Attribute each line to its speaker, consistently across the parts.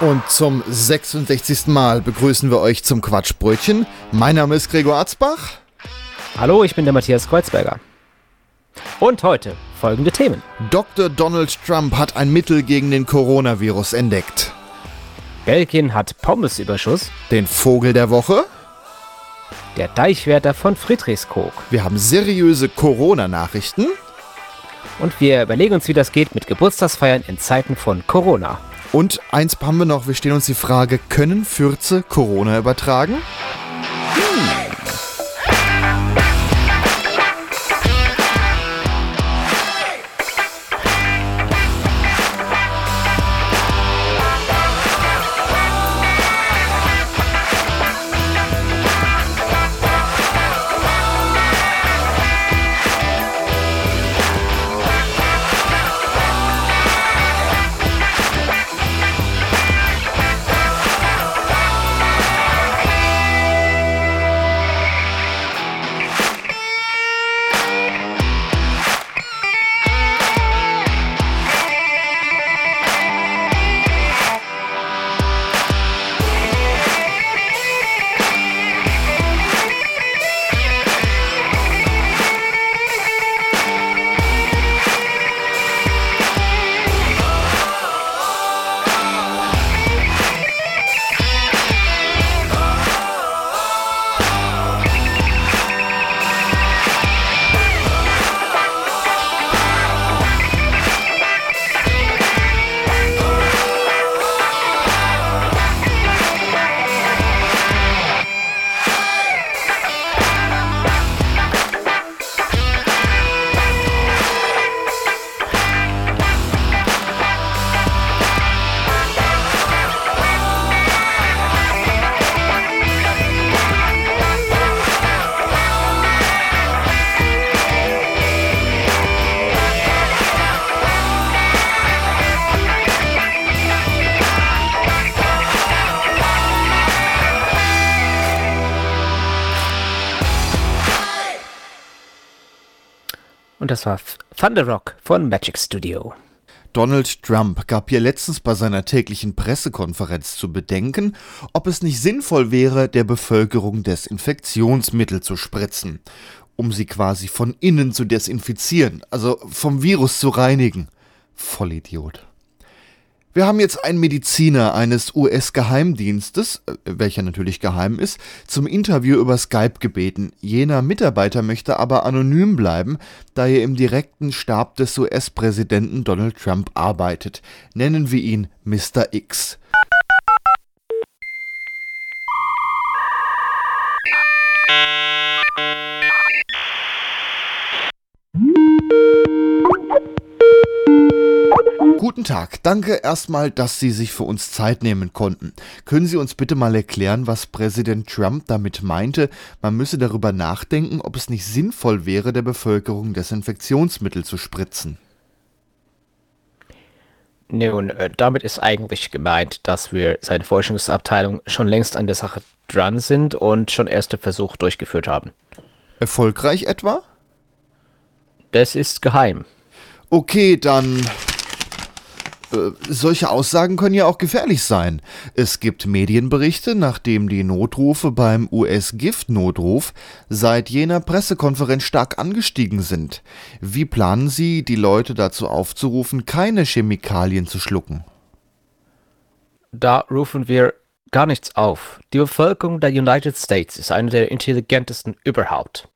Speaker 1: Und zum 66. Mal begrüßen wir euch zum Quatschbrötchen. Mein Name ist Gregor Arzbach.
Speaker 2: Hallo, ich bin der Matthias Kreuzberger. Und heute folgende Themen.
Speaker 1: Dr. Donald Trump hat ein Mittel gegen den Coronavirus entdeckt.
Speaker 2: Belgien hat Pommesüberschuss.
Speaker 1: Den Vogel der Woche.
Speaker 2: Der Deichwärter von Friedrichskoog.
Speaker 1: Wir haben seriöse Corona-Nachrichten.
Speaker 2: Und wir überlegen uns, wie das geht mit Geburtstagsfeiern in Zeiten von Corona.
Speaker 1: Und eins haben wir noch, wir stellen uns die Frage, können Fürze Corona übertragen?
Speaker 2: Das war Thunder Rock von Magic Studio.
Speaker 1: Donald Trump gab hier letztens bei seiner täglichen Pressekonferenz zu bedenken, ob es nicht sinnvoll wäre, der Bevölkerung Desinfektionsmittel zu spritzen, um sie quasi von innen zu desinfizieren, also vom Virus zu reinigen. Vollidiot. Wir haben jetzt einen Mediziner eines US-Geheimdienstes, äh, welcher natürlich geheim ist, zum Interview über Skype gebeten. Jener Mitarbeiter möchte aber anonym bleiben, da er im direkten Stab des US-Präsidenten Donald Trump arbeitet. Nennen wir ihn Mr. X. Guten Tag, danke erstmal, dass Sie sich für uns Zeit nehmen konnten. Können Sie uns bitte mal erklären, was Präsident Trump damit meinte, man müsse darüber nachdenken, ob es nicht sinnvoll wäre, der Bevölkerung Desinfektionsmittel zu spritzen?
Speaker 2: Nun, äh, damit ist eigentlich gemeint, dass wir seine Forschungsabteilung schon längst an der Sache dran sind und schon erste Versuche durchgeführt haben.
Speaker 1: Erfolgreich etwa?
Speaker 2: Das ist geheim.
Speaker 1: Okay, dann. Äh, solche Aussagen können ja auch gefährlich sein. Es gibt Medienberichte, nachdem die Notrufe beim US-Giftnotruf seit jener Pressekonferenz stark angestiegen sind. Wie planen Sie, die Leute dazu aufzurufen, keine Chemikalien zu schlucken?
Speaker 2: Da rufen wir gar nichts auf. Die Bevölkerung der United States ist eine der intelligentesten überhaupt.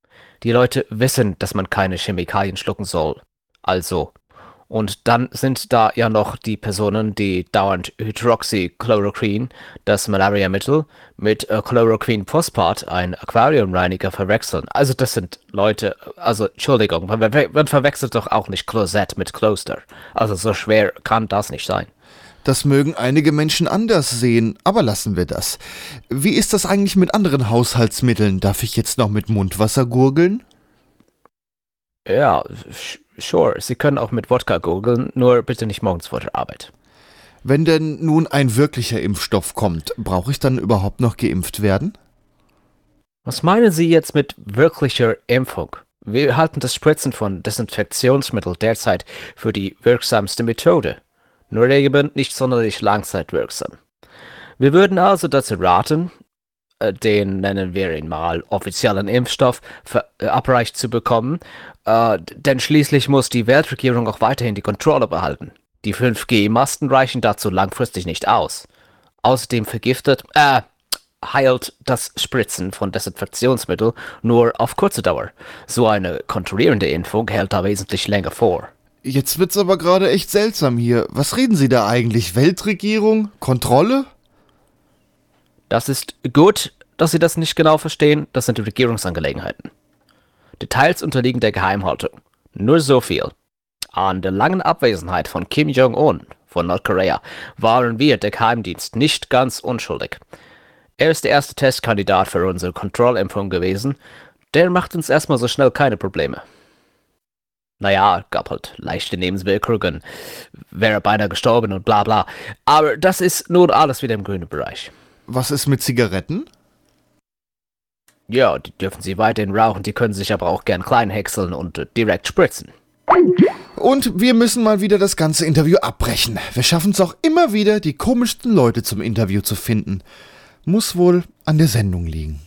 Speaker 2: Die Leute wissen, dass man keine Chemikalien schlucken soll. Also. Und dann sind da ja noch die Personen, die dauernd Hydroxychloroquin, das Malariamittel, mit äh, Chloroquin Postpart, ein Aquariumreiniger, verwechseln. Also das sind Leute, also Entschuldigung, man, man verwechselt doch auch nicht Closet mit Closter. Also so schwer kann das nicht sein.
Speaker 1: Das mögen einige Menschen anders sehen, aber lassen wir das. Wie ist das eigentlich mit anderen Haushaltsmitteln? Darf ich jetzt noch mit Mundwasser gurgeln?
Speaker 2: Ja, sure. Sie können auch mit Wodka gurgeln, nur bitte nicht morgens vor der Arbeit.
Speaker 1: Wenn denn nun ein wirklicher Impfstoff kommt, brauche ich dann überhaupt noch geimpft werden?
Speaker 2: Was meinen Sie jetzt mit wirklicher Impfung? Wir halten das Spritzen von Desinfektionsmittel derzeit für die wirksamste Methode, nur eben nicht sonderlich langzeitwirksam. Wir würden also dazu raten, den nennen wir ihn mal offiziellen Impfstoff verabreicht zu bekommen, äh, denn schließlich muss die Weltregierung auch weiterhin die Kontrolle behalten. Die 5G-Masten reichen dazu langfristig nicht aus. Außerdem vergiftet, äh, heilt das Spritzen von Desinfektionsmittel nur auf kurze Dauer. So eine kontrollierende Impfung hält da wesentlich länger vor.
Speaker 1: Jetzt wird's aber gerade echt seltsam hier. Was reden Sie da eigentlich? Weltregierung? Kontrolle?
Speaker 2: Das ist gut, dass Sie das nicht genau verstehen. Das sind Regierungsangelegenheiten. Details unterliegen der Geheimhaltung. Nur so viel. An der langen Abwesenheit von Kim Jong-un von Nordkorea waren wir, der Geheimdienst, nicht ganz unschuldig. Er ist der erste Testkandidat für unsere Kontrollimpfung gewesen. Der macht uns erstmal so schnell keine Probleme. Naja, gab halt leichte Nebenwirkungen, wäre beinahe gestorben und bla bla. Aber das ist nun alles wieder im grünen Bereich.
Speaker 1: Was ist mit Zigaretten?
Speaker 2: Ja, die dürfen sie weiterhin rauchen, die können sich aber auch gern klein häckseln und äh, direkt spritzen.
Speaker 1: Und wir müssen mal wieder das ganze Interview abbrechen. Wir schaffen es auch immer wieder, die komischsten Leute zum Interview zu finden muss wohl an der Sendung liegen.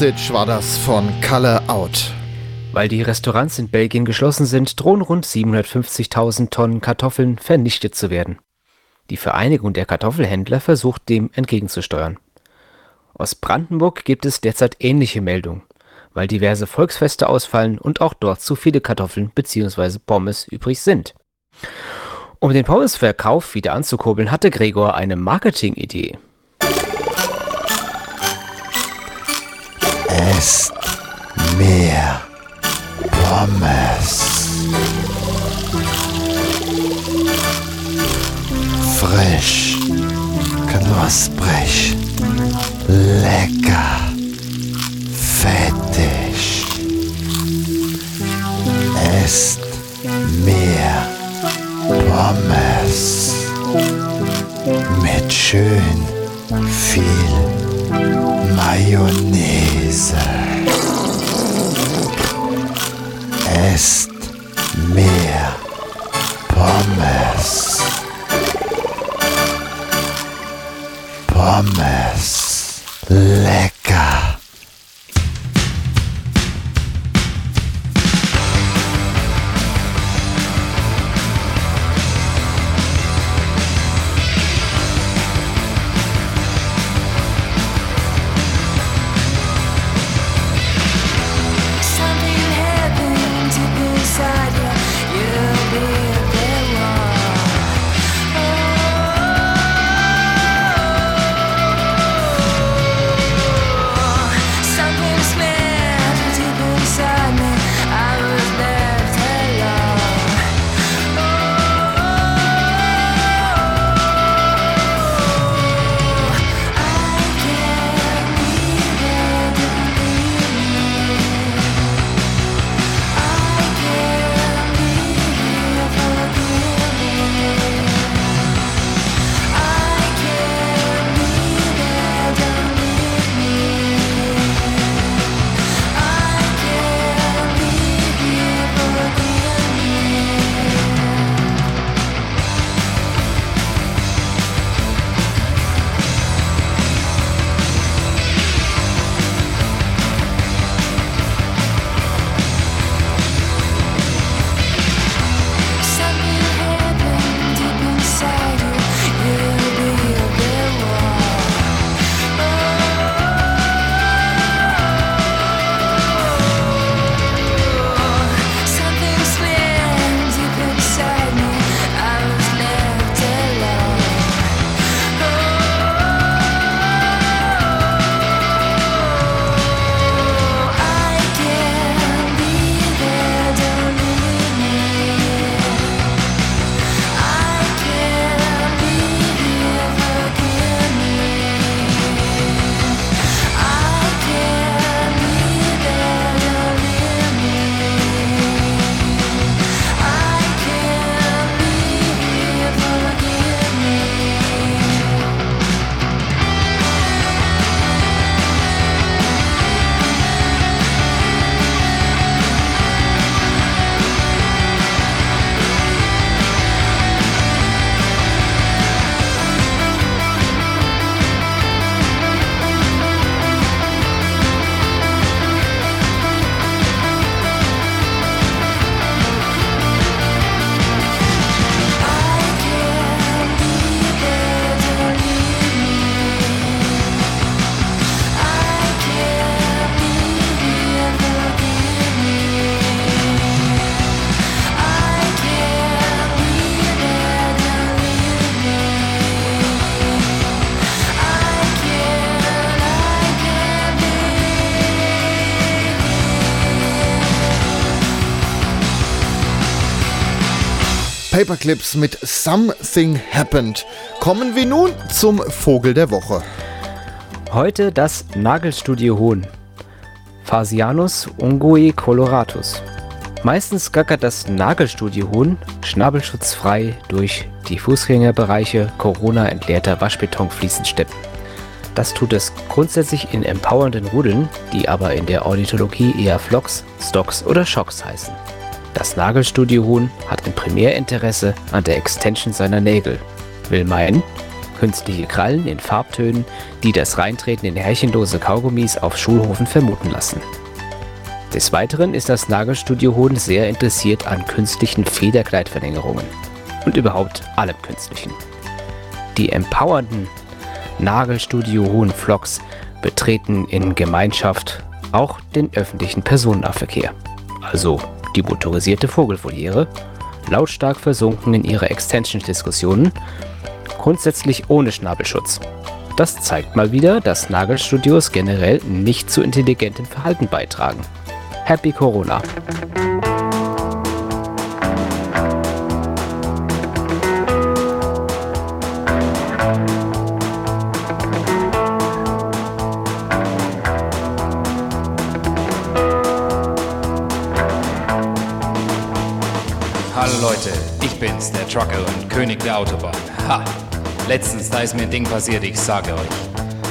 Speaker 1: Presage war das von Color Out.
Speaker 2: Weil die Restaurants in Belgien geschlossen sind, drohen rund 750.000 Tonnen Kartoffeln vernichtet zu werden. Die Vereinigung der Kartoffelhändler versucht dem entgegenzusteuern. Aus Brandenburg gibt es derzeit ähnliche Meldungen, weil diverse Volksfeste ausfallen und auch dort zu viele Kartoffeln bzw. Pommes übrig sind. Um den Pommesverkauf wieder anzukurbeln, hatte Gregor eine Marketingidee.
Speaker 3: Esst mehr Pommes. Frisch, knusprig,
Speaker 1: Paperclips mit Something Happened. Kommen wir nun zum Vogel der Woche.
Speaker 2: Heute das Nagelstudio Hohn. Phasianus ungui coloratus. Meistens gackert das Nagelstudio Hohn schnabelschutzfrei durch die Fußgängerbereiche Corona-entleerter Waschbetonfliesensteppen. Das tut es grundsätzlich in empowernden Rudeln, die aber in der Ornithologie eher Flocks, Stocks oder Schocks heißen. Das Nagelstudio Huhn hat ein Primärinteresse an der Extension seiner Nägel. Will meinen, künstliche Krallen in Farbtönen, die das Reintreten in härchenlose Kaugummis auf Schulhofen vermuten lassen. Des Weiteren ist das Nagelstudio Hohn sehr interessiert an künstlichen Federkleidverlängerungen und überhaupt allem Künstlichen. Die empowernden Nagelstudio Hohen Vlogs betreten in Gemeinschaft auch den öffentlichen Personennahverkehr, also die motorisierte Vogelvoliere, lautstark versunken in ihre Extension-Diskussionen, grundsätzlich ohne Schnabelschutz. Das zeigt mal wieder, dass Nagelstudios generell nicht zu intelligentem Verhalten beitragen. Happy Corona!
Speaker 4: Bin's, der Trucker und König der Autobahn. Ha! Letztens, da ist mir ein Ding passiert, ich sage euch.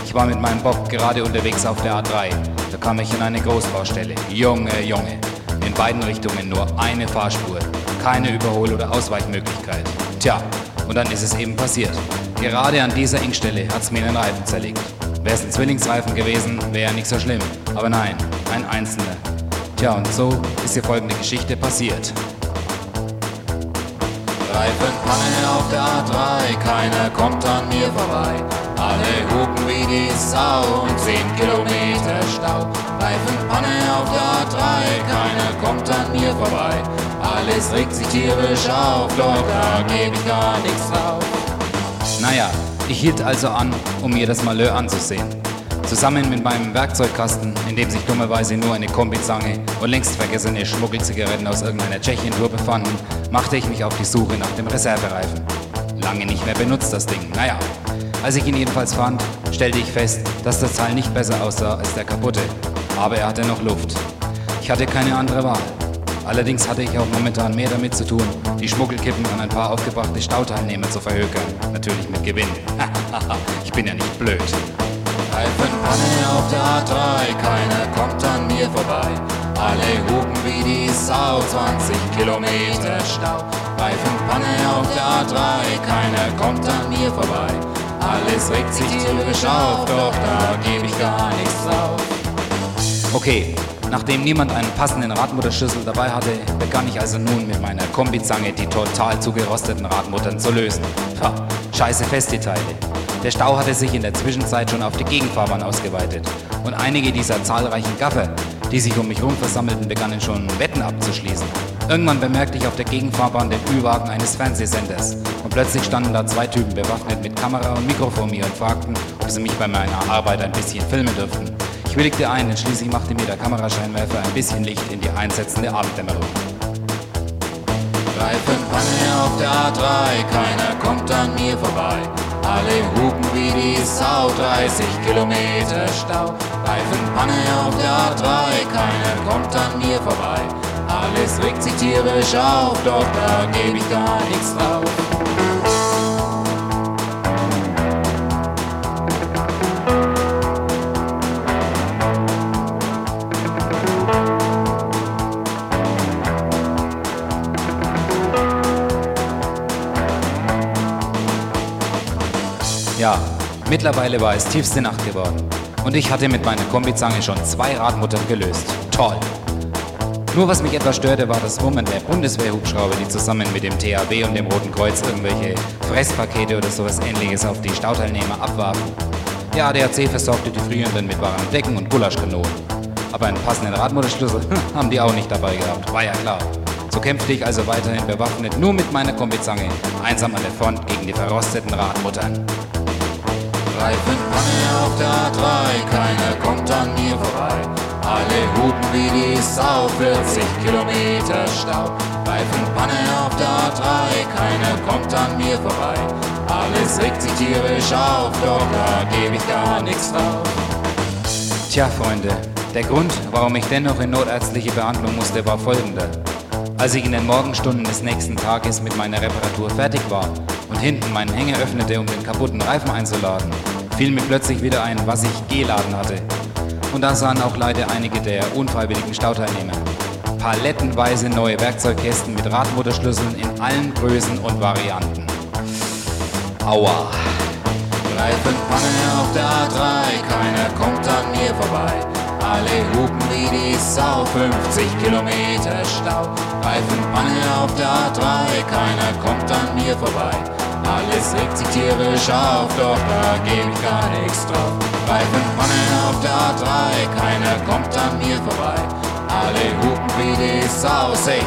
Speaker 4: Ich war mit meinem Bob gerade unterwegs auf der A3. Da kam ich in eine Großbaustelle. Junge, Junge. In beiden Richtungen nur eine Fahrspur. Keine Überhol- oder Ausweichmöglichkeit. Tja, und dann ist es eben passiert. Gerade an dieser Engstelle hat's mir den Reifen zerlegt. Wär's ein Zwillingsreifen gewesen, wäre ja nicht so schlimm. Aber nein, ein einzelner. Tja, und so ist die folgende Geschichte passiert. Reifenpanne auf der A3, keiner kommt an mir vorbei. Alle hupen wie die Sau und 10 Kilometer Stau. Reifenpanne auf der A3, keiner kommt an mir vorbei. Alles regt sich tierisch auf, doch da gebe ich gar nichts drauf. Naja, ich hielt also an, um mir das Malheur anzusehen. Zusammen mit meinem Werkzeugkasten, in dem sich dummerweise nur eine Kombizange und längst vergessene Schmuggelzigaretten aus irgendeiner Tschechien-Tour befanden, machte ich mich auf die Suche nach dem Reservereifen. Lange nicht mehr benutzt das Ding, naja. Als ich ihn jedenfalls fand, stellte ich fest, dass das Teil nicht besser aussah als der kaputte, aber er hatte noch Luft. Ich hatte keine andere Wahl. Allerdings hatte ich auch momentan mehr damit zu tun, die Schmuggelkippen an ein paar aufgebrachte Stauteilnehmer zu verhökern. Natürlich mit Gewinn. ich bin ja nicht blöd. Reifenpanne auf der A3, keiner kommt an mir vorbei. Alle hupen wie die Sau, 20 Kilometer Stau. Reifenpanne auf der A3, keiner kommt an mir vorbei. Alles regt sich tierisch auf, doch da gebe ich gar nichts drauf. Okay, nachdem niemand einen passenden Radmutterschlüssel dabei hatte, begann ich also nun mit meiner Kombizange die total zugerosteten Radmuttern zu lösen. Pah, scheiße Festdetaile. Der Stau hatte sich in der Zwischenzeit schon auf die Gegenfahrbahn ausgeweitet und einige dieser zahlreichen Gaffer, die sich um mich herum versammelten, begannen schon Wetten abzuschließen. Irgendwann bemerkte ich auf der Gegenfahrbahn den Ü-Wagen eines Fernsehsenders und plötzlich standen da zwei Typen bewaffnet mit Kamera und Mikro vor mir und fragten, ob sie mich bei meiner Arbeit ein bisschen filmen dürften. Ich willigte ein, denn schließlich machte mir der Kamerascheinwerfer ein bisschen Licht in die einsetzende Abenddämmerung. Reifenpanne auf der A3, keiner kommt an mir vorbei. Alle hupen wie die Sau, 30 Kilometer Stau. Reifenpanne auf der A3, keiner kommt an mir vorbei. Alles regt sich tierisch auf, doch da gebe ich gar nichts drauf. Mittlerweile war es tiefste Nacht geworden. Und ich hatte mit meiner Kombizange schon zwei Radmuttern gelöst. Toll! Nur was mich etwas störte, war das Wummen der Bundeswehrhubschrauber, die zusammen mit dem THW und dem Roten Kreuz irgendwelche Fresspakete oder sowas ähnliches auf die Stauteilnehmer abwarfen. Der ADAC versorgte die Frierenden mit warmen Decken und Gulaschkanonen. Aber einen passenden Radmutterschlüssel haben die auch nicht dabei gehabt, war ja klar. So kämpfte ich also weiterhin bewaffnet nur mit meiner Kombizange, einsam an der Front gegen die verrosteten Radmuttern. Reifenpanne auf der A3, keiner kommt an mir vorbei. Alle hupen wie die Sau, 40 Kilometer Stau. Reifenpanne auf der A3, keiner kommt an mir vorbei. Alles regt sich tierisch auf, doch da gebe ich gar nichts drauf. Tja, Freunde, der Grund, warum ich dennoch in notärztliche Behandlung musste, war folgender. Als ich in den Morgenstunden des nächsten Tages mit meiner Reparatur fertig war und hinten meinen Hänger öffnete, um den kaputten Reifen einzuladen, fiel mir plötzlich wieder ein, was ich geladen hatte. Und da sahen auch leider einige der unfreiwilligen Stauteilnehmer. Palettenweise neue Werkzeugkästen mit Radmutterschlüsseln in allen Größen und Varianten. Aua. Reifenpanne auf der A3, keiner kommt an mir vorbei. Alle hupen wie die Sau, 50 Kilometer Stau. Reifenpanne auf der A3, keiner kommt an mir vorbei. Alles regt sich tierisch auf, doch da geb ich gar nichts drauf. Reifenpanne auf der A3, keiner kommt an mir vorbei. Alle hupen wie die Sau, 60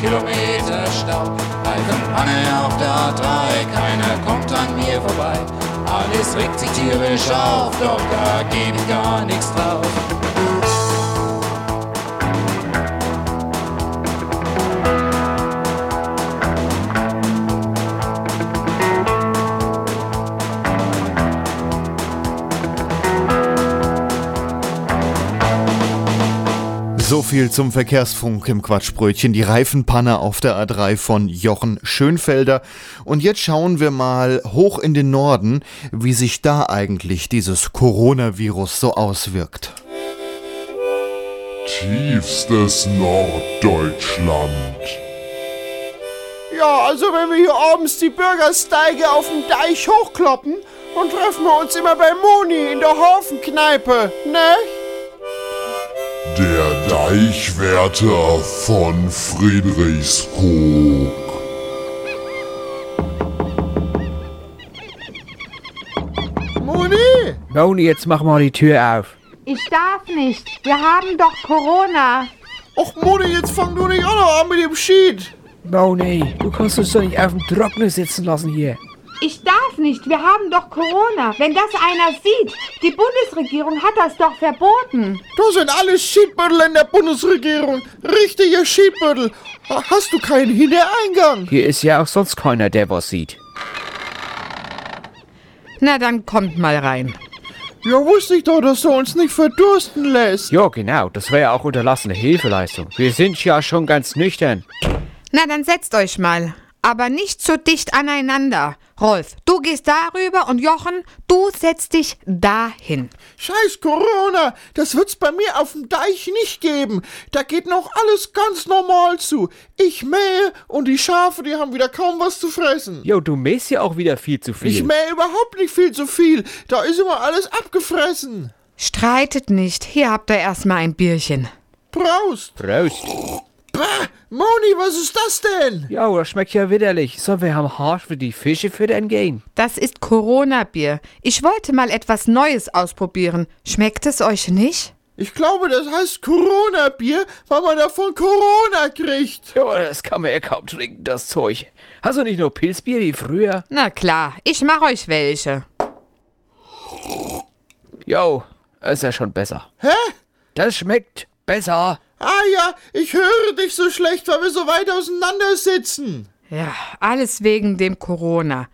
Speaker 4: Kilometer Stau. Reifenpanne auf der A3, keiner kommt an mir vorbei. Alles regt sich tierisch auf, doch da geb ich gar nichts drauf.
Speaker 5: So viel zum Verkehrsfunk im Quatschbrötchen. Die Reifenpanne auf der A3 von Jochen Schönfelder. Und jetzt schauen wir mal hoch in den Norden, wie sich da eigentlich dieses Coronavirus so auswirkt.
Speaker 6: Tiefstes Norddeutschland.
Speaker 1: Ja, also wenn wir hier abends die Bürgersteige auf dem Deich hochkloppen, dann treffen wir uns immer bei Moni in der Hafenkneipe, ne?
Speaker 6: Der Deichwärter von Friedrichskoog.
Speaker 1: Moni!
Speaker 2: Moni, jetzt mach mal die Tür auf.
Speaker 7: Ich darf nicht. Wir haben doch Corona.
Speaker 1: Och Moni, jetzt fang du nicht auch noch an mit dem Schied.
Speaker 2: Moni, du kannst uns doch nicht auf dem Trocknen sitzen lassen hier.
Speaker 7: Ich darf nicht. Wir haben doch Corona. Wenn das einer sieht, die Bundesregierung hat das doch verboten.
Speaker 1: Da sind alle Schiedbüttel in der Bundesregierung. Richtige Schiedbüttel. Ha- Hast du keinen Hintereingang?
Speaker 2: Hier ist ja auch sonst keiner, der was sieht.
Speaker 7: Na, dann kommt mal rein.
Speaker 1: Ja, wusste ich doch, dass du uns nicht verdursten lässt.
Speaker 2: Ja, genau, das wäre ja auch unterlassene Hilfeleistung. Wir sind ja schon ganz nüchtern.
Speaker 7: Na, dann setzt euch mal. Aber nicht so dicht aneinander. Rolf, du gehst darüber und Jochen, du setzt dich dahin.
Speaker 1: Scheiß Corona, das wird's bei mir auf dem Deich nicht geben. Da geht noch alles ganz normal zu. Ich mähe und die Schafe, die haben wieder kaum was zu fressen.
Speaker 2: Jo, du mähst ja auch wieder viel zu viel.
Speaker 1: Ich mähe überhaupt nicht viel zu viel. Da ist immer alles abgefressen.
Speaker 7: Streitet nicht. Hier habt ihr erstmal ein Bierchen.
Speaker 1: Prost.
Speaker 2: Prost.
Speaker 1: Bah, Moni, was ist das denn?
Speaker 2: Ja, das schmeckt ja widerlich. Sollen wir am Harsch für die Fische füttern gehen?
Speaker 7: Das ist Corona-Bier. Ich wollte mal etwas Neues ausprobieren. Schmeckt es euch nicht?
Speaker 1: Ich glaube, das heißt Corona-Bier, weil man davon Corona kriegt.
Speaker 2: Ja, das kann man ja kaum trinken, das Zeug. Hast du nicht nur Pilzbier wie früher?
Speaker 7: Na klar, ich mach euch welche.
Speaker 2: Jo, ist ja schon besser.
Speaker 1: Hä?
Speaker 2: Das schmeckt besser.
Speaker 1: Ah ja, ich höre dich so schlecht, weil wir so weit auseinander sitzen.
Speaker 7: Ja, alles wegen dem Corona.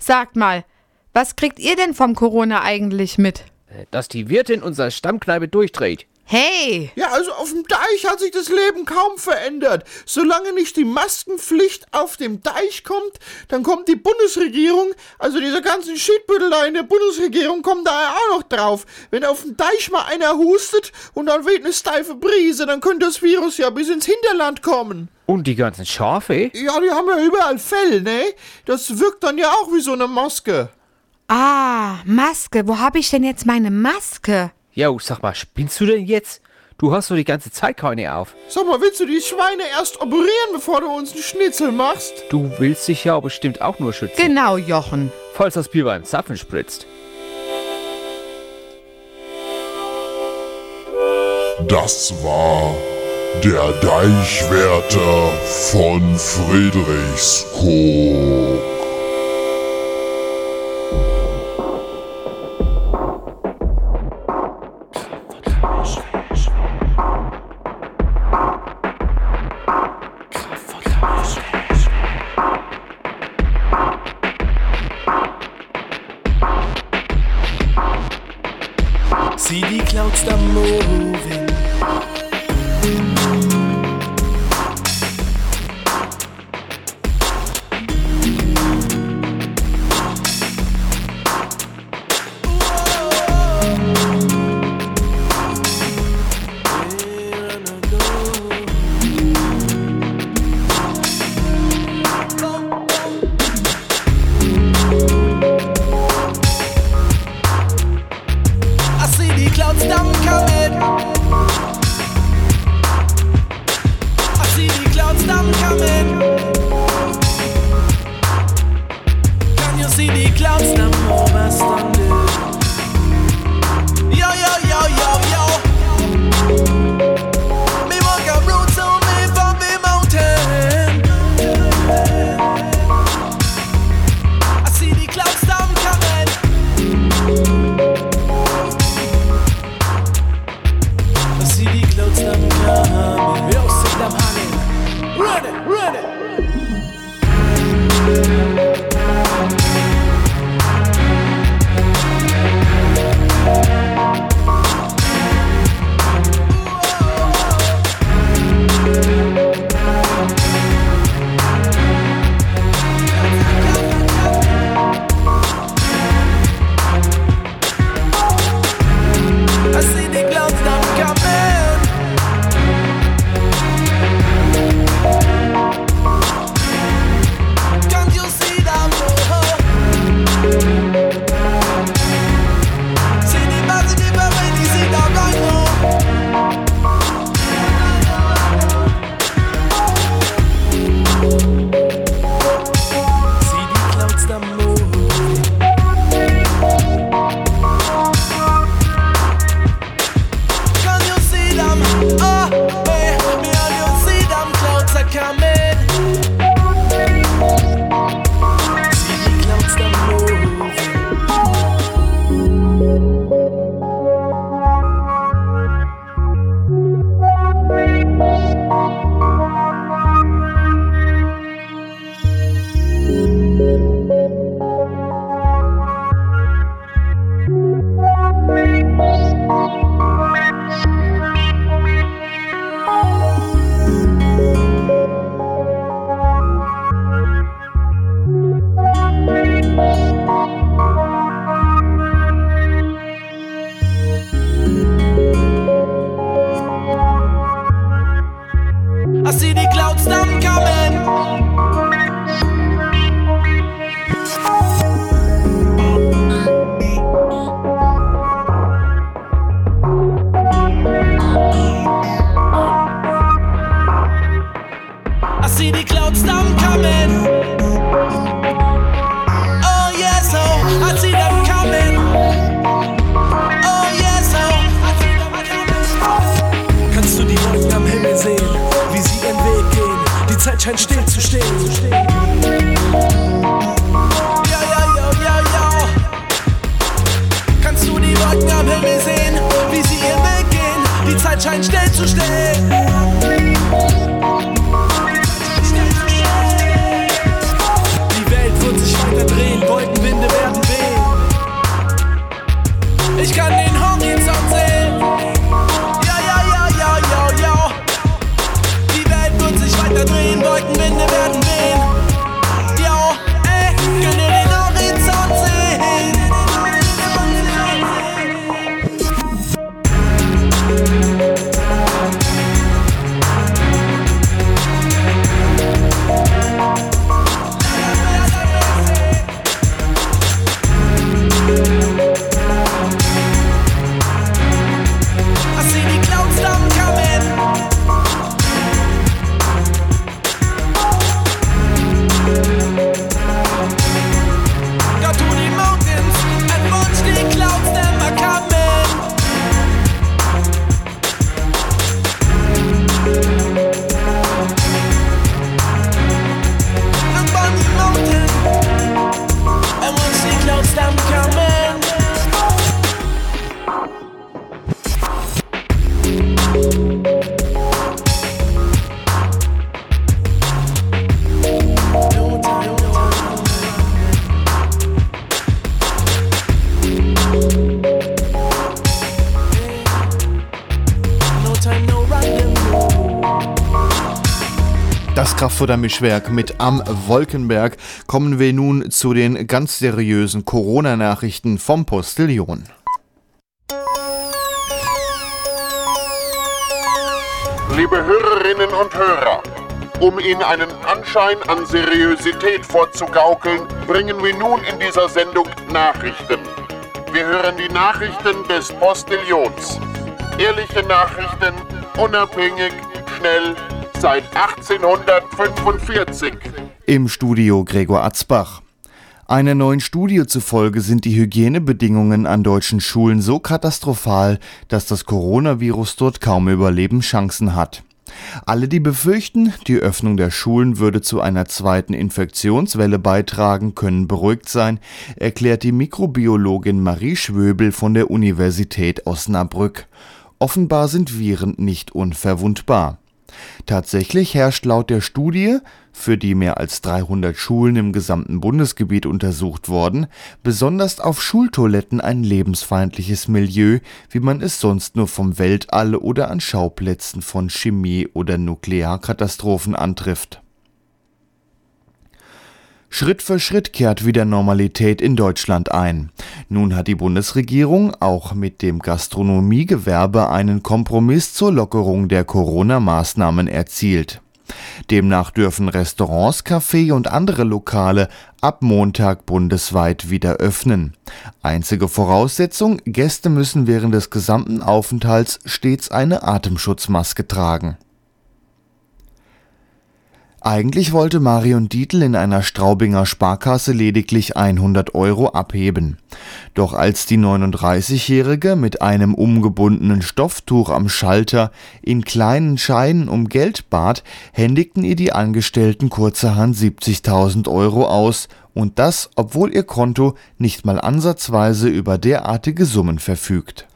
Speaker 7: Sagt mal, was kriegt ihr denn vom Corona eigentlich mit?
Speaker 2: Dass die Wirtin unserer Stammkneipe durchdreht.
Speaker 7: Hey,
Speaker 1: Ja, also auf dem Deich hat sich das Leben kaum verändert. Solange nicht die Maskenpflicht auf dem Deich kommt, dann kommt die Bundesregierung, also diese ganzen Schiedbüttel da in der Bundesregierung kommen da auch noch drauf. Wenn auf dem Deich mal einer hustet und dann weht eine steife Brise, dann könnte das Virus ja bis ins Hinterland kommen.
Speaker 2: Und die ganzen Schafe?
Speaker 1: Ja, die haben ja überall Fell, ne? Das wirkt dann ja auch wie so eine Maske.
Speaker 7: ah, Maske. Wo habe ich denn jetzt meine Maske?
Speaker 2: Jo, sag mal, spinnst du denn jetzt? Du hast doch die ganze Zeit keine auf.
Speaker 1: Sag mal, willst du die Schweine erst operieren, bevor du uns einen Schnitzel machst?
Speaker 2: Du willst dich ja bestimmt auch nur schützen,
Speaker 7: Genau, Jochen.
Speaker 2: falls das Bier beim Zapfen spritzt.
Speaker 6: Das war der Deichwärter von Friedrichskoog.
Speaker 8: Scheint still
Speaker 1: Kraftfuttermischwerk mit Am Wolkenberg kommen wir nun zu den ganz seriösen Corona-Nachrichten vom Postillion.
Speaker 9: Liebe Hörerinnen und Hörer, um Ihnen einen Anschein an Seriosität vorzugaukeln, bringen wir nun in dieser Sendung Nachrichten. Wir hören die Nachrichten des Postillions. Ehrliche Nachrichten, unabhängig, schnell, seit 1845.
Speaker 1: Im Studio Gregor Atzbach. Einer neuen Studie zufolge sind die Hygienebedingungen an deutschen Schulen so katastrophal, dass das Coronavirus dort kaum Überlebenschancen hat. Alle, die befürchten, die Öffnung der Schulen würde zu einer zweiten Infektionswelle beitragen, können beruhigt sein, erklärt die Mikrobiologin Marie Schwöbel von der Universität Osnabrück. Offenbar sind Viren nicht unverwundbar. Tatsächlich herrscht laut der Studie, für die mehr als 300 Schulen im gesamten Bundesgebiet untersucht wurden, besonders auf Schultoiletten ein lebensfeindliches Milieu, wie man es sonst nur vom Weltall oder an Schauplätzen von Chemie- oder Nuklearkatastrophen antrifft. Schritt für Schritt kehrt wieder Normalität in Deutschland ein. Nun hat die Bundesregierung auch mit dem Gastronomiegewerbe einen Kompromiss zur Lockerung der Corona-Maßnahmen erzielt. Demnach dürfen Restaurants, Café und andere Lokale ab Montag bundesweit wieder öffnen. Einzige Voraussetzung, Gäste müssen während des gesamten Aufenthalts stets eine Atemschutzmaske tragen. Eigentlich wollte Marion Dietl in einer Straubinger Sparkasse lediglich 100 Euro abheben. Doch als die 39-Jährige mit einem umgebundenen Stofftuch am Schalter in kleinen Scheinen um Geld bat, händigten ihr die Angestellten kurzerhand 70.000 Euro aus und das, obwohl ihr Konto nicht mal ansatzweise über derartige Summen verfügt.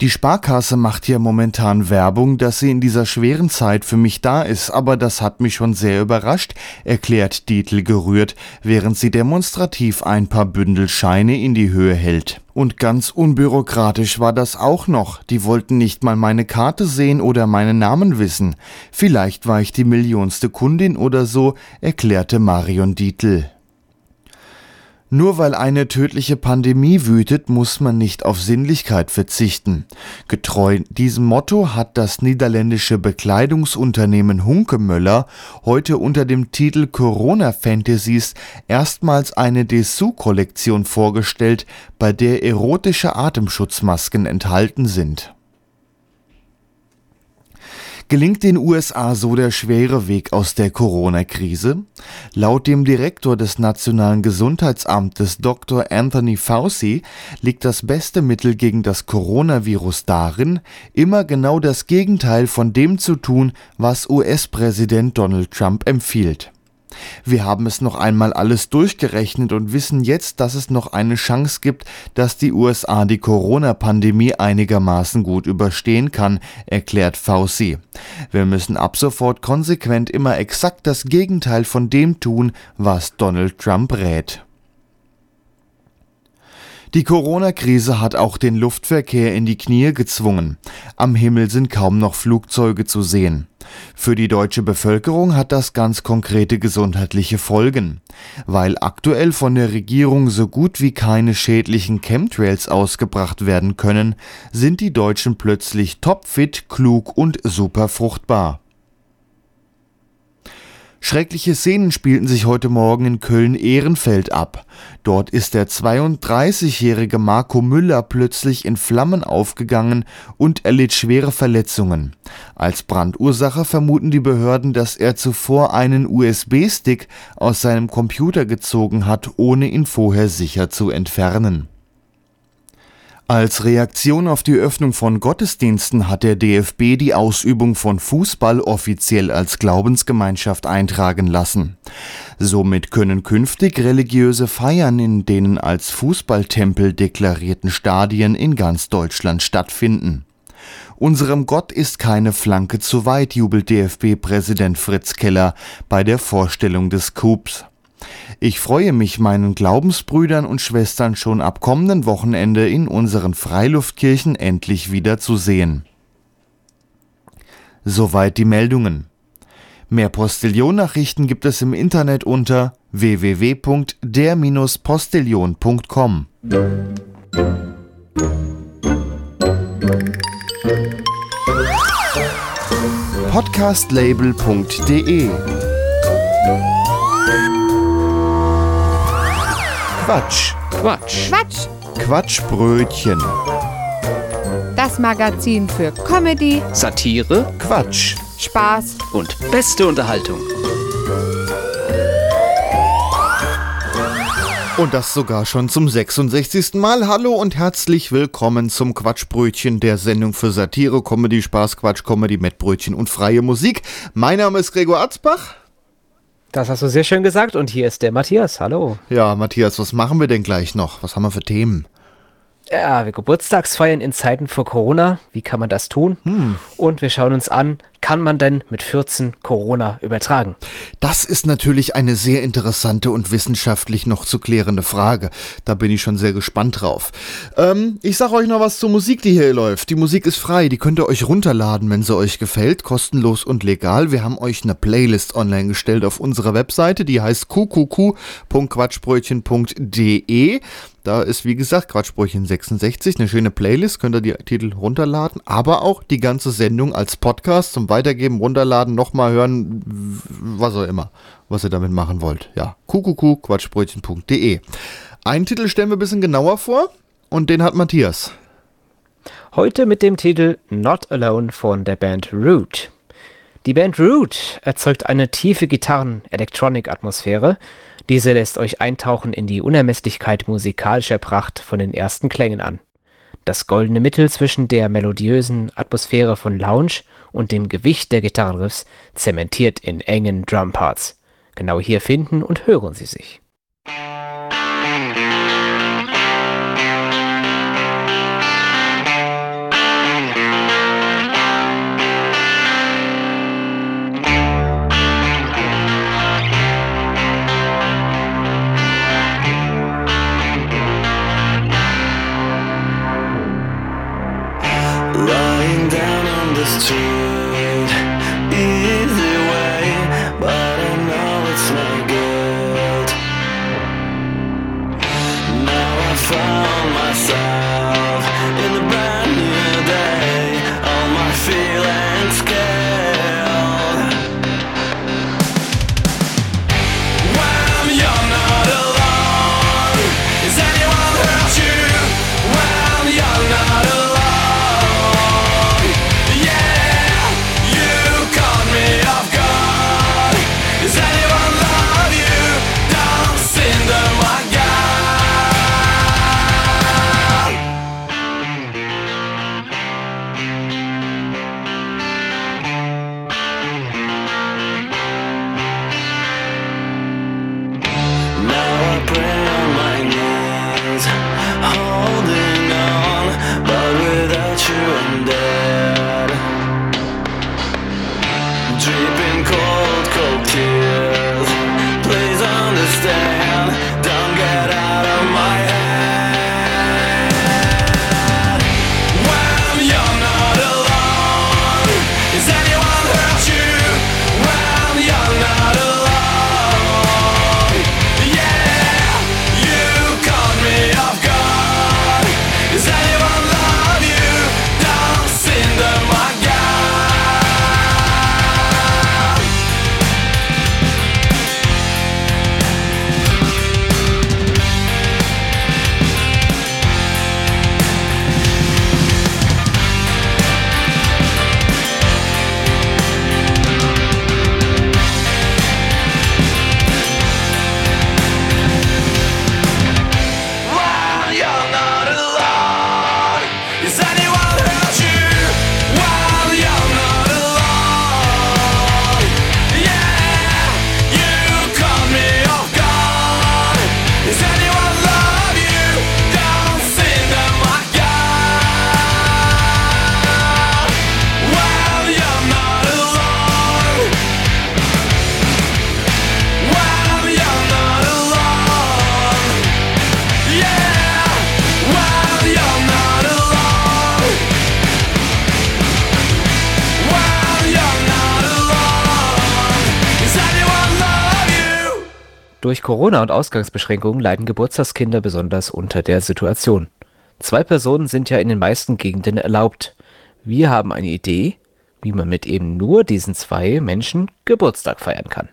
Speaker 1: Die Sparkasse macht hier momentan Werbung, dass sie in dieser schweren Zeit für mich da ist, aber das hat mich schon sehr überrascht, erklärt Dietl gerührt, während sie demonstrativ ein paar Bündel Scheine in die Höhe hält. Und ganz unbürokratisch war das auch noch. Die wollten nicht mal meine Karte sehen oder meinen Namen wissen. Vielleicht war ich die millionste Kundin oder so, erklärte Marion Dietl. Nur weil eine tödliche Pandemie wütet, muss man nicht auf Sinnlichkeit verzichten. Getreu diesem Motto hat das niederländische Bekleidungsunternehmen Hunkemöller heute unter dem Titel Corona Fantasies erstmals eine Dessous-Kollektion vorgestellt, bei der erotische Atemschutzmasken enthalten sind. Gelingt den USA so der schwere Weg aus der Corona-Krise? Laut dem Direktor des Nationalen Gesundheitsamtes Dr. Anthony Fauci liegt das beste Mittel gegen das Coronavirus darin, immer genau das Gegenteil von dem zu tun, was US-Präsident Donald Trump empfiehlt. Wir haben es noch einmal alles durchgerechnet und wissen jetzt, dass es noch eine Chance gibt, dass die USA die Corona-Pandemie einigermaßen gut überstehen kann, erklärt Fauci. Wir müssen ab sofort konsequent immer exakt das Gegenteil von dem tun, was Donald Trump rät. Die Corona-Krise hat auch den Luftverkehr in die Knie gezwungen. Am Himmel sind kaum noch Flugzeuge zu sehen. Für die deutsche Bevölkerung hat das ganz konkrete gesundheitliche Folgen. Weil aktuell von der Regierung so gut wie keine schädlichen Chemtrails ausgebracht werden können, sind die Deutschen plötzlich topfit, klug und super fruchtbar. Schreckliche Szenen spielten sich heute Morgen in Köln-Ehrenfeld ab. Dort ist der 32-jährige Marco Müller plötzlich in Flammen aufgegangen und erlitt schwere Verletzungen. Als Brandursache vermuten die Behörden, dass er zuvor einen USB-Stick aus seinem Computer gezogen hat, ohne ihn vorher sicher zu entfernen. Als Reaktion auf die Öffnung von Gottesdiensten hat der DFB die Ausübung von Fußball offiziell als Glaubensgemeinschaft eintragen lassen. Somit können künftig religiöse Feiern in denen als Fußballtempel deklarierten Stadien in ganz Deutschland stattfinden. Unserem Gott ist keine Flanke zu weit, jubelt DFB-Präsident Fritz Keller bei der Vorstellung des Coups. Ich freue mich, meinen Glaubensbrüdern und Schwestern schon ab kommenden Wochenende in unseren Freiluftkirchen endlich wieder zu sehen. Soweit die Meldungen. Mehr Postillon-Nachrichten gibt es im Internet unter www.der-postillon.com. Podcastlabel.de Quatsch.
Speaker 10: Quatsch.
Speaker 7: Quatsch,
Speaker 1: Quatschbrötchen.
Speaker 7: das Magazin für Comedy,
Speaker 10: Satire
Speaker 1: Quatsch.
Speaker 7: Spaß
Speaker 10: und beste Unterhaltung.
Speaker 1: Und das sogar schon zum 66. Mal. Hallo und herzlich willkommen zum Quatschbrötchen, der Sendung für Satire, Comedy, Spaß, Quatsch, Comedy, Mettbrötchen und freie Musik. Mein Name ist Gregor Arzbach.
Speaker 2: Das hast du sehr schön gesagt und hier ist der Matthias. Hallo.
Speaker 1: Ja, Matthias, was machen wir denn gleich noch? Was haben wir für Themen?
Speaker 2: Ja, wir Geburtstagsfeiern in Zeiten vor Corona. Wie kann man das tun? Und wir schauen uns an, kann man denn mit 14 Corona übertragen?
Speaker 1: Das ist natürlich eine sehr interessante und wissenschaftlich noch zu klärende Frage. Da bin ich schon sehr gespannt drauf. Ähm, ich sag euch noch was zur Musik, die hier läuft. Die Musik ist frei, die könnt ihr euch runterladen, wenn sie euch gefällt, kostenlos und legal. Wir haben euch eine Playlist online gestellt auf unserer Webseite, die heißt qqq.quatschbrötchen.de. Da ist, wie gesagt, Quatschbrötchen 66, eine schöne Playlist, könnt ihr die Titel runterladen, aber auch die ganze Sendung als Podcast zum Weitergeben, runterladen, nochmal hören, was auch immer, was ihr damit machen wollt. Ja, qqq.quatschbrötchen.de. Einen Titel stellen wir ein bisschen genauer vor und den hat Matthias.
Speaker 2: Heute mit dem Titel Not Alone von der Band Root. Die Band Root erzeugt eine tiefe Gitarren-Electronic-Atmosphäre. Diese lässt euch eintauchen in die Unermesslichkeit musikalischer Pracht von den ersten Klängen an. Das goldene Mittel zwischen der melodiösen Atmosphäre von Lounge und dem Gewicht der Gitarrenriffs zementiert in engen Drumparts. Genau hier finden und hören sie sich.
Speaker 11: Lying understood.
Speaker 2: Durch Corona und Ausgangsbeschränkungen leiden Geburtstagskinder besonders unter der Situation. Zwei Personen sind ja in den meisten Gegenden erlaubt. Wir haben eine Idee, wie man mit eben nur diesen zwei Menschen Geburtstag feiern kann.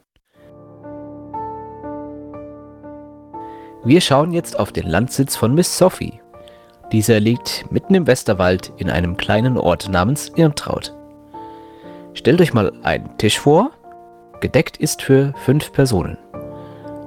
Speaker 2: Wir schauen jetzt auf den Landsitz von Miss Sophie. Dieser liegt mitten im Westerwald in einem kleinen Ort namens Irmtraut. Stellt euch mal einen Tisch vor, gedeckt ist für fünf Personen.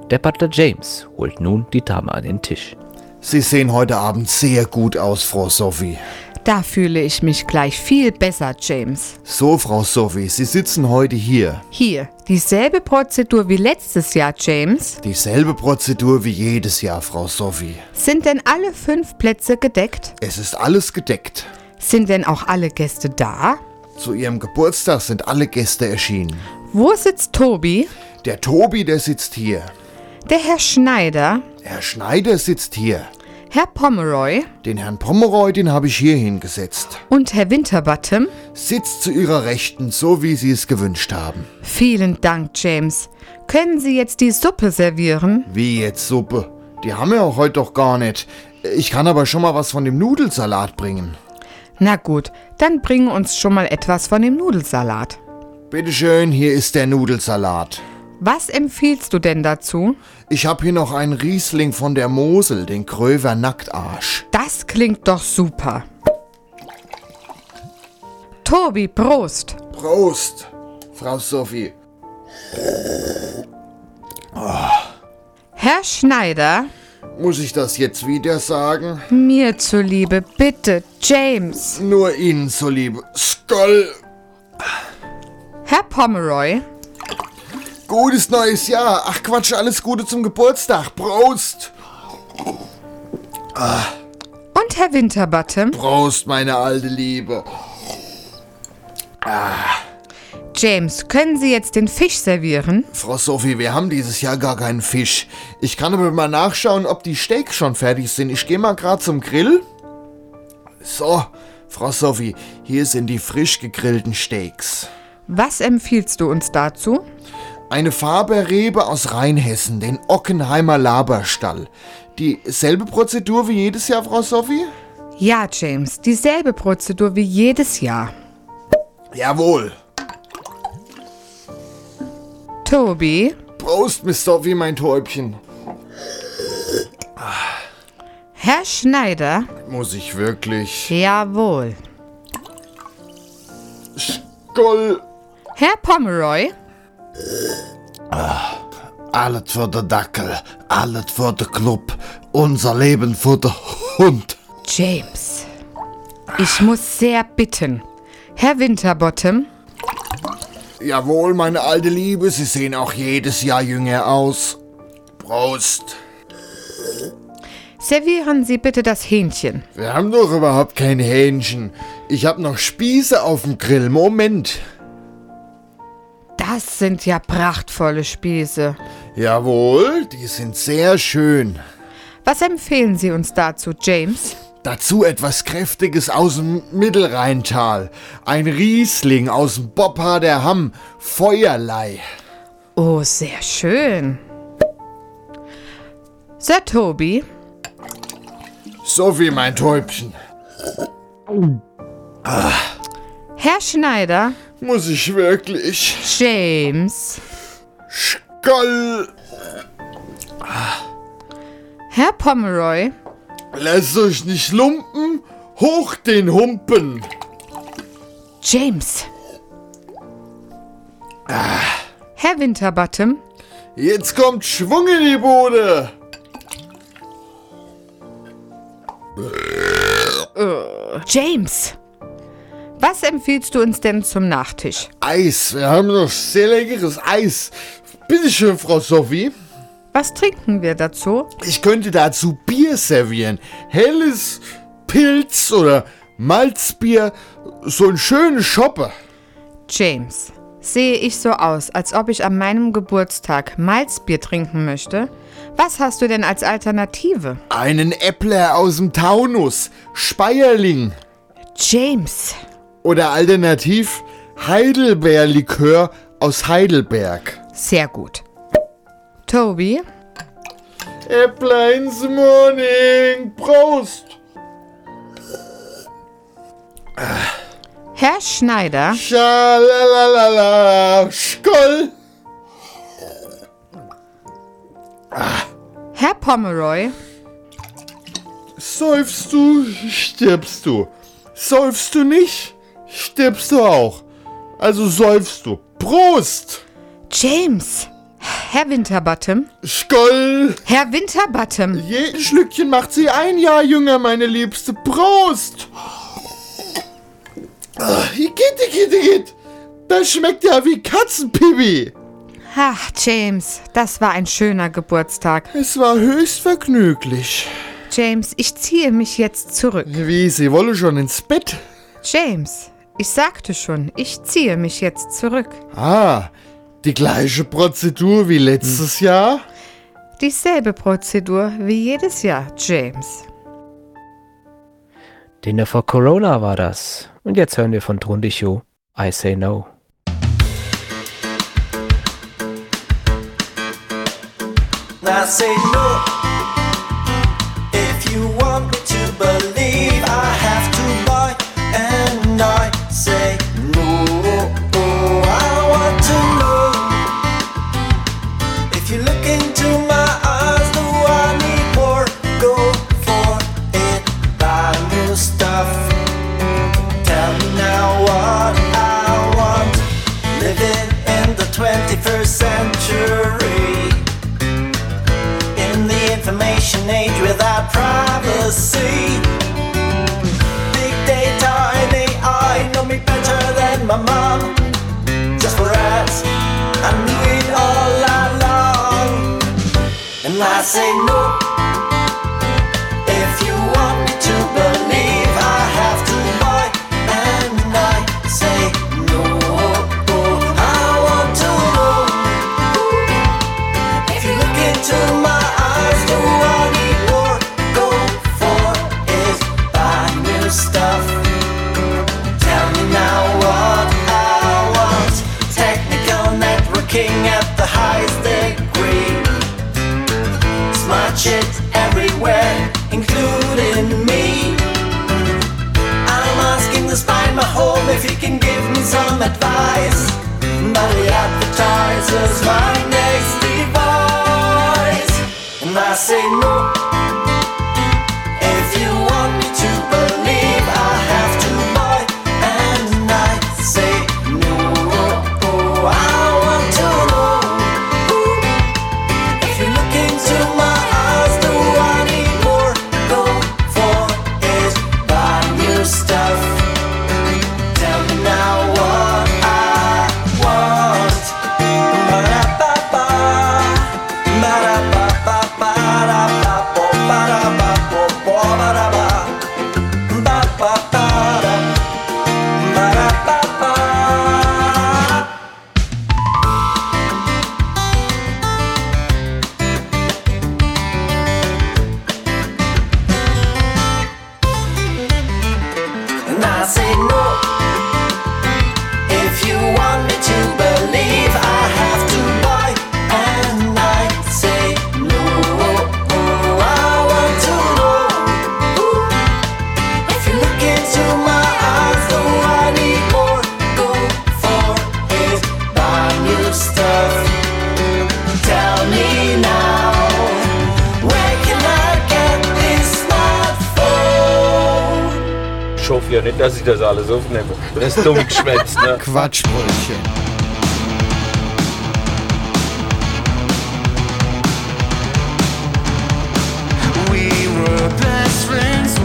Speaker 2: Der Butler James holt nun die Dame an den Tisch.
Speaker 1: Sie sehen heute Abend sehr gut aus, Frau Sophie.
Speaker 7: Da fühle ich mich gleich viel besser, James.
Speaker 1: So, Frau Sophie, Sie sitzen heute hier.
Speaker 7: Hier, dieselbe Prozedur wie letztes Jahr, James.
Speaker 1: Dieselbe Prozedur wie jedes Jahr, Frau Sophie.
Speaker 7: Sind denn alle fünf Plätze gedeckt?
Speaker 1: Es ist alles gedeckt.
Speaker 7: Sind denn auch alle Gäste da?
Speaker 1: Zu Ihrem Geburtstag sind alle Gäste erschienen.
Speaker 7: Wo sitzt Tobi?
Speaker 1: Der Tobi, der sitzt hier.
Speaker 7: Der Herr Schneider?
Speaker 1: Herr Schneider sitzt hier.
Speaker 7: Herr Pomeroy?
Speaker 1: Den Herrn Pomeroy, den habe ich hier hingesetzt.
Speaker 7: Und Herr Winterbottom?
Speaker 1: Sitzt zu Ihrer Rechten, so wie Sie es gewünscht haben.
Speaker 7: Vielen Dank, James. Können Sie jetzt die Suppe servieren?
Speaker 1: Wie jetzt Suppe? Die haben wir auch heute doch gar nicht. Ich kann aber schon mal was von dem Nudelsalat bringen.
Speaker 7: Na gut, dann bring uns schon mal etwas von dem Nudelsalat.
Speaker 1: Bitteschön, hier ist der Nudelsalat.
Speaker 7: Was empfiehlst du denn dazu?
Speaker 1: Ich habe hier noch einen Riesling von der Mosel, den Kröver Nacktarsch.
Speaker 7: Das klingt doch super. Tobi, Prost.
Speaker 1: Prost, Frau Sophie.
Speaker 7: Herr Schneider,
Speaker 1: Muss ich das jetzt wieder sagen?
Speaker 7: mir zuliebe, bitte, James.
Speaker 1: Nur Ihnen zuliebe. Skoll.
Speaker 7: Herr Pomeroy,
Speaker 1: Gutes neues Jahr. Ach Quatsch, alles Gute zum Geburtstag. Prost.
Speaker 7: und Herr Winterbottom.
Speaker 1: Prost, meine alte Liebe.
Speaker 7: James, können Sie jetzt den Fisch servieren?
Speaker 1: Frau Sophie, wir haben dieses Jahr gar keinen Fisch. Ich kann aber mal nachschauen, ob die Steaks schon fertig sind. Ich gehe mal gerade zum Grill. So, Frau Sophie, hier sind die frisch gegrillten Steaks.
Speaker 7: Was empfiehlst du uns dazu?
Speaker 1: Eine Faberrebe aus Rheinhessen, den Ockenheimer Laberstall. Dieselbe Prozedur wie jedes Jahr, Frau Sophie?
Speaker 7: Ja, James, dieselbe Prozedur wie jedes Jahr.
Speaker 1: Jawohl.
Speaker 7: Tobi,
Speaker 1: Prost, Miss Sophie, mein Täubchen.
Speaker 7: Herr Schneider.
Speaker 1: Muss ich wirklich?
Speaker 7: Jawohl.
Speaker 1: Goll.
Speaker 7: Herr Pomeroy.
Speaker 3: Alles für den Dackel, alles für den Club, unser Leben für den Hund.
Speaker 7: James. Ich muss sehr bitten. Herr Winterbottom.
Speaker 1: Jawohl, meine alte Liebe, Sie sehen auch jedes Jahr jünger aus. Prost.
Speaker 7: Servieren Sie bitte das Hähnchen.
Speaker 1: Wir haben doch überhaupt kein Hähnchen. Ich hab noch Spieße auf dem Grill. Moment.
Speaker 7: Das sind ja prachtvolle Spieße.
Speaker 1: Jawohl, die sind sehr schön.
Speaker 7: Was empfehlen Sie uns dazu, James?
Speaker 1: Dazu etwas Kräftiges aus dem Mittelrheintal. Ein Riesling aus dem Bobha der Hamm. Feuerlei.
Speaker 7: Oh, sehr schön. Sir Toby,
Speaker 1: Sophie, mein Täubchen.
Speaker 7: Herr Schneider,
Speaker 1: Muss ich wirklich?
Speaker 7: James,
Speaker 1: Goll.
Speaker 7: Herr Pomeroy,
Speaker 1: Lasst euch nicht lumpen. Hoch den Humpen.
Speaker 7: James. Herr Winterbottom,
Speaker 1: Jetzt kommt Schwung in die Bude.
Speaker 7: James. Was empfiehlst du uns denn zum Nachtisch?
Speaker 1: Eis. Wir haben noch sehr leckeres Eis. Bitte schön, Frau Sophie.
Speaker 7: Was trinken wir dazu?
Speaker 1: Ich könnte dazu Bier servieren. Helles Pilz oder Malzbier. So ein schönes Schoppe.
Speaker 7: James, sehe ich so aus, als ob ich an meinem Geburtstag Malzbier trinken möchte? Was hast du denn als Alternative?
Speaker 1: Einen Äppler aus dem Taunus. Speierling.
Speaker 7: James,
Speaker 1: oder alternativ Heidelbeerlikör aus Heidelberg.
Speaker 7: Sehr gut. Toby?
Speaker 6: Äppleins Morning. Prost!
Speaker 7: Herr Schneider?
Speaker 6: Schalalalala! Skoll!
Speaker 7: Herr Pomeroy?
Speaker 6: Säufst du, stirbst du. Säufst du nicht? stirbst du auch. Also säufst du. Prost!
Speaker 7: James! Herr Winterbottom.
Speaker 6: Skoll!
Speaker 7: Herr Winterbottom.
Speaker 6: Jeden Schlückchen macht sie ein Jahr jünger, meine Liebste. Prost! Igitt, igitt, igitt! Das schmeckt ja wie Katzenpibi!
Speaker 7: Ach, James, das war ein schöner Geburtstag.
Speaker 6: Es war höchst vergnüglich.
Speaker 7: James, ich ziehe mich jetzt zurück.
Speaker 6: Wie, sie wolle schon ins Bett?
Speaker 7: James, ich sagte schon, ich ziehe mich jetzt zurück.
Speaker 6: Ah, die gleiche Prozedur wie letztes hm. Jahr?
Speaker 7: Dieselbe Prozedur wie jedes Jahr, James.
Speaker 2: Dinner for Corona war das. Und jetzt hören wir von Tondicho I Say No.
Speaker 11: I say no. I say no.
Speaker 12: ich hoffe ja nicht, dass ich das alles aufnehme. Das ist dumm geschwätzt, ne?
Speaker 1: Quatschbrötchen.
Speaker 11: best friends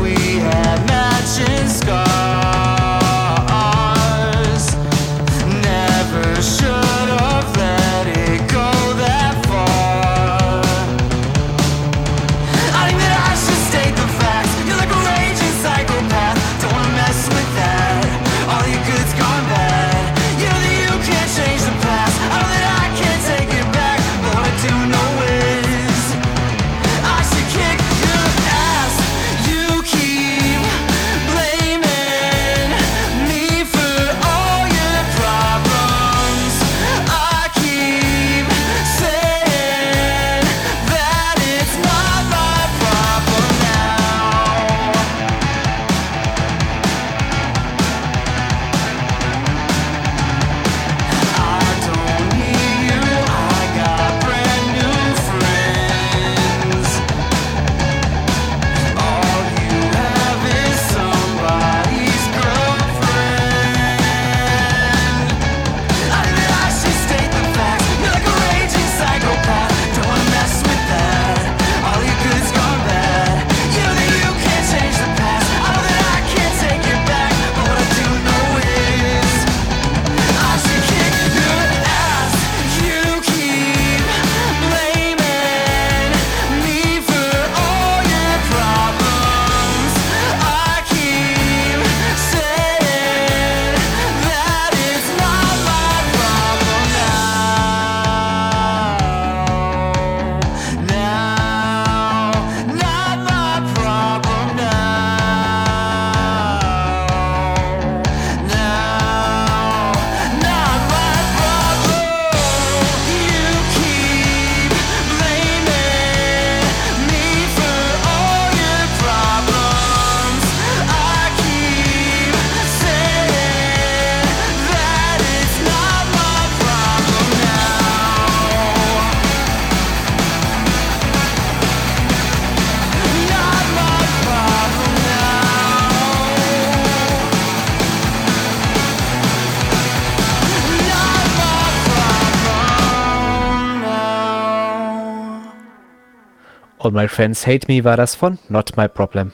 Speaker 2: my friends hate me war das von Not My Problem.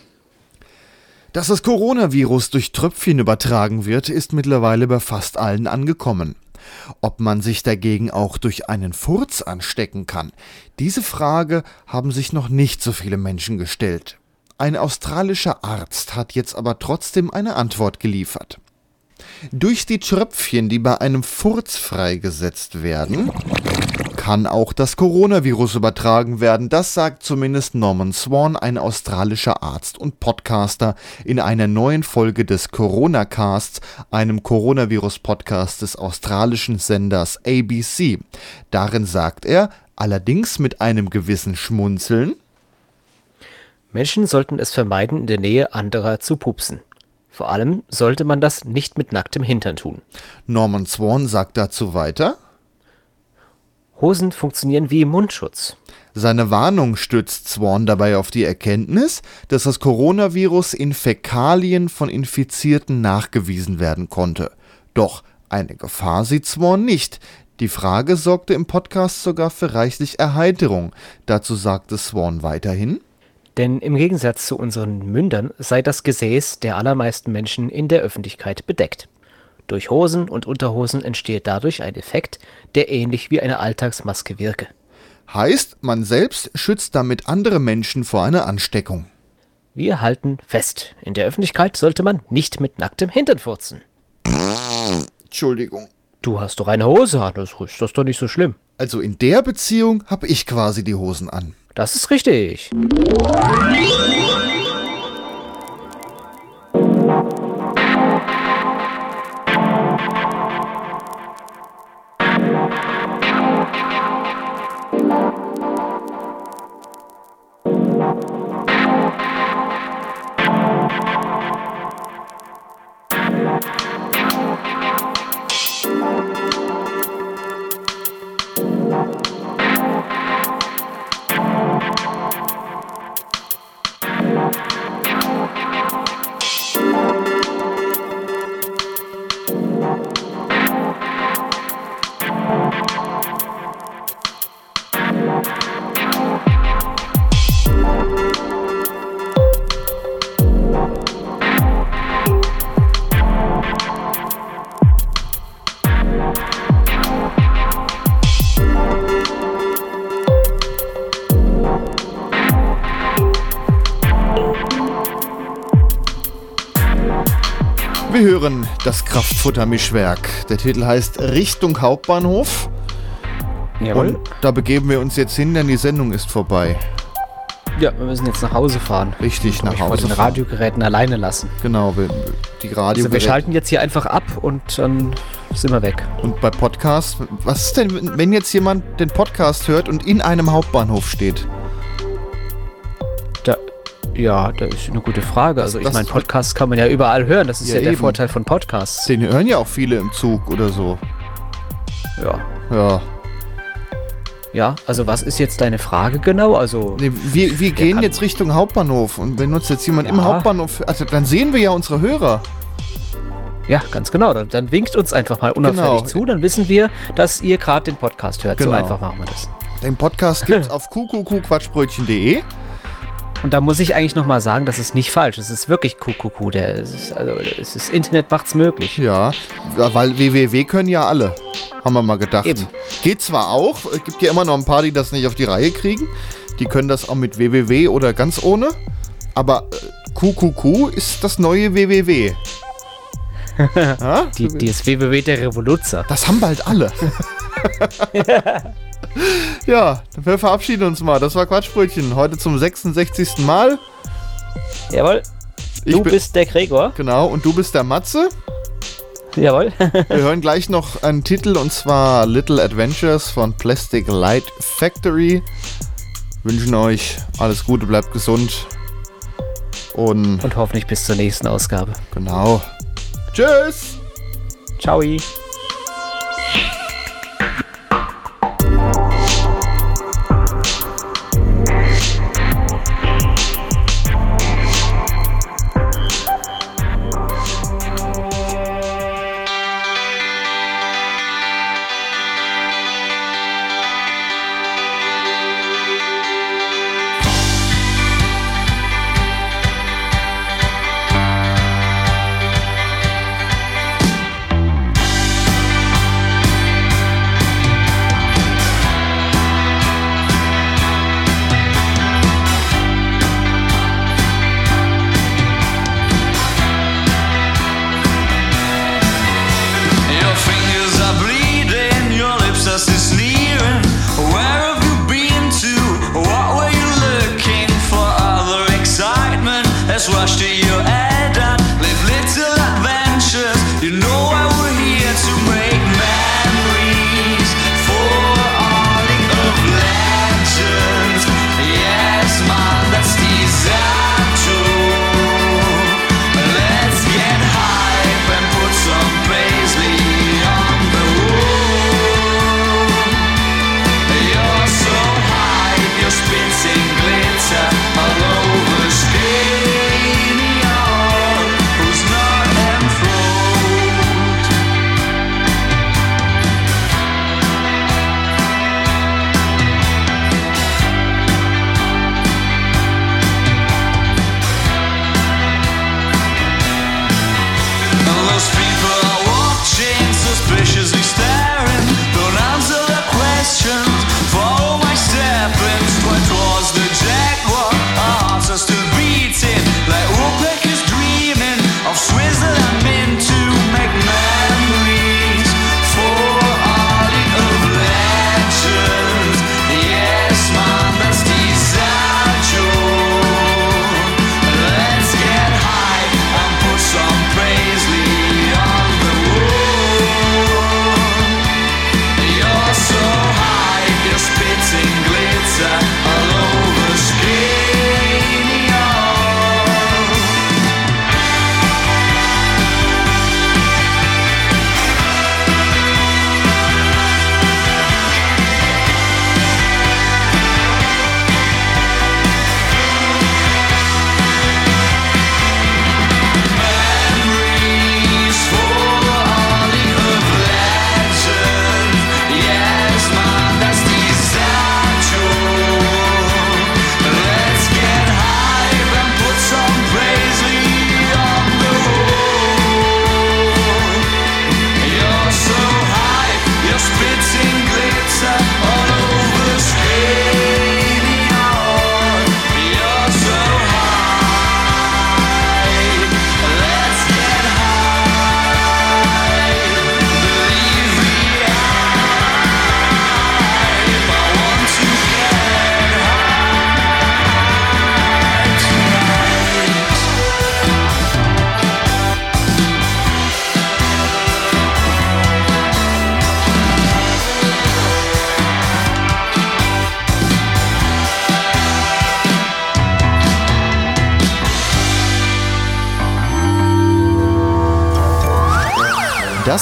Speaker 1: Dass das Coronavirus durch Tröpfchen übertragen wird, ist mittlerweile bei fast allen angekommen. Ob man sich dagegen auch durch einen Furz anstecken kann, diese Frage haben sich noch nicht so viele Menschen gestellt. Ein australischer Arzt hat jetzt aber trotzdem eine Antwort geliefert. Durch die Tröpfchen, die bei einem Furz freigesetzt werden, kann auch das Coronavirus übertragen werden. Das sagt zumindest Norman Swan, ein australischer Arzt und Podcaster, in einer neuen Folge des Corona-Casts, einem Coronavirus-Podcast des australischen Senders ABC. Darin sagt er, allerdings mit einem gewissen Schmunzeln,
Speaker 2: Menschen sollten es vermeiden, in der Nähe anderer zu pupsen. Vor allem sollte man das nicht mit nacktem Hintern tun.
Speaker 1: Norman Swan sagt dazu weiter,
Speaker 2: Hosen funktionieren wie Mundschutz.
Speaker 1: Seine Warnung stützt Swan dabei auf die Erkenntnis, dass das Coronavirus in Fäkalien von Infizierten nachgewiesen werden konnte. Doch eine Gefahr sieht Swan nicht. Die Frage sorgte im Podcast sogar für reichlich Erheiterung. Dazu sagte Swan weiterhin,
Speaker 2: Denn im Gegensatz zu unseren Mündern sei das Gesäß der allermeisten Menschen in der Öffentlichkeit bedeckt. Durch Hosen und Unterhosen entsteht dadurch ein Effekt, der ähnlich wie eine Alltagsmaske wirke.
Speaker 1: heißt, man selbst schützt damit andere Menschen vor einer Ansteckung.
Speaker 2: Wir halten fest, in der Öffentlichkeit sollte man nicht mit nacktem Hintern furzen.
Speaker 1: Entschuldigung.
Speaker 2: Du hast doch eine Hose an, das ist das doch nicht so schlimm.
Speaker 1: Also in der Beziehung habe ich quasi die Hosen an.
Speaker 2: Das ist richtig.
Speaker 1: Das Kraftfuttermischwerk. Der Titel heißt Richtung Hauptbahnhof. Und da begeben wir uns jetzt hin, denn die Sendung ist vorbei.
Speaker 2: Ja, wir müssen jetzt nach Hause fahren.
Speaker 1: Richtig, nach
Speaker 2: Ich vor
Speaker 1: Hause.
Speaker 2: den. Radiogeräten alleine lassen.
Speaker 1: Genau, wir, die Radio.
Speaker 2: Also wir schalten jetzt hier einfach ab und dann sind wir weg.
Speaker 1: Und bei Podcast, was ist denn, wenn jetzt jemand den Podcast hört und in einem Hauptbahnhof steht?
Speaker 2: Ja, das ist eine gute Frage. Also ich meine, Podcasts kann man ja überall hören. Das ist
Speaker 1: Ja,
Speaker 2: ja, der
Speaker 1: eben.
Speaker 2: Vorteil von Podcasts.
Speaker 1: Den hören ja auch viele im Zug oder so.
Speaker 2: Ja.
Speaker 1: Ja.
Speaker 2: Ja, also was ist jetzt deine Frage genau? Also
Speaker 1: Nee, wir wir gehen jetzt Richtung Hauptbahnhof und wenn uns jetzt jemand im
Speaker 2: Ja.
Speaker 1: Hauptbahnhof, also dann sehen wir ja unsere Hörer.
Speaker 2: ja, ganz genau. Dann, dann winkt uns einfach mal unauffällig
Speaker 1: Genau.
Speaker 2: zu. Dann wissen wir, dass ihr gerade den Podcast hört.
Speaker 1: Genau.
Speaker 2: So einfach machen wir das.
Speaker 1: Den Podcast gibt's auf qqquatschbrötchen.de.
Speaker 2: Und da muss ich eigentlich noch mal sagen, das ist nicht falsch. Es ist wirklich QQQ. Der, es ist, also, es ist, Internet macht's möglich.
Speaker 1: Ja, ja, weil www können ja alle. Haben wir mal gedacht.
Speaker 2: Eben.
Speaker 1: Geht zwar auch, es gibt ja immer noch ein paar, die das nicht auf die Reihe kriegen. Die können das auch mit www oder ganz ohne. Aber äh, QQQ ist das neue www. ja?
Speaker 2: Die, die ist www der Revoluzer.
Speaker 1: Das haben bald alle. ja, wir verabschieden uns mal. Das war Quatschbrötchen. Heute zum 66. Mal.
Speaker 2: Jawohl. Du
Speaker 1: bin-
Speaker 2: bist der Gregor.
Speaker 1: Genau, und du bist der Matze.
Speaker 2: Jawohl.
Speaker 1: Wir hören gleich noch einen Titel und zwar Little Adventures von Plastic Light Factory. Wünschen euch alles Gute, bleibt gesund. Und
Speaker 2: Und hoffentlich bis zur nächsten Ausgabe.
Speaker 1: genau. Tschüss!
Speaker 2: Ciao.